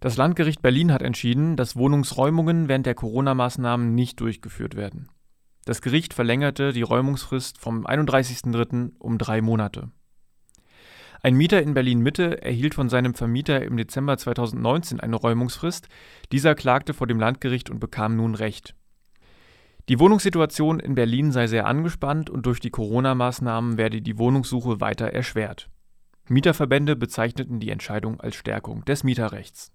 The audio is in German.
Das Landgericht Berlin hat entschieden, dass Wohnungsräumungen während der Corona-Maßnahmen nicht durchgeführt werden. Das Gericht verlängerte die Räumungsfrist vom 31.03. um drei Monate. Ein Mieter in Berlin Mitte erhielt von seinem Vermieter im Dezember 2019 eine Räumungsfrist. Dieser klagte vor dem Landgericht und bekam nun Recht. Die Wohnungssituation in Berlin sei sehr angespannt und durch die Corona-Maßnahmen werde die Wohnungssuche weiter erschwert. Mieterverbände bezeichneten die Entscheidung als Stärkung des Mieterrechts.